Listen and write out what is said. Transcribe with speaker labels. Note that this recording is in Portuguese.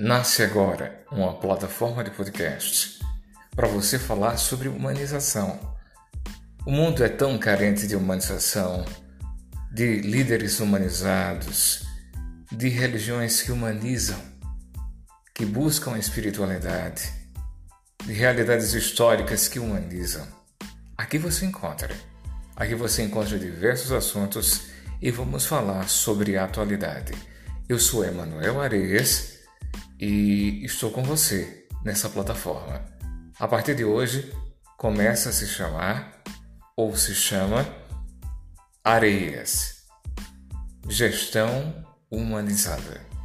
Speaker 1: Nasce agora uma plataforma de podcast para você falar sobre humanização. O mundo é tão carente de humanização, de líderes humanizados, de religiões que humanizam, que buscam a espiritualidade, de realidades históricas que humanizam. Aqui você encontra. Aqui você encontra diversos assuntos e vamos falar sobre a atualidade. Eu sou Emanuel Areias e estou com você nessa plataforma. A partir de hoje, começa a se chamar ou se chama Areias Gestão Humanizada.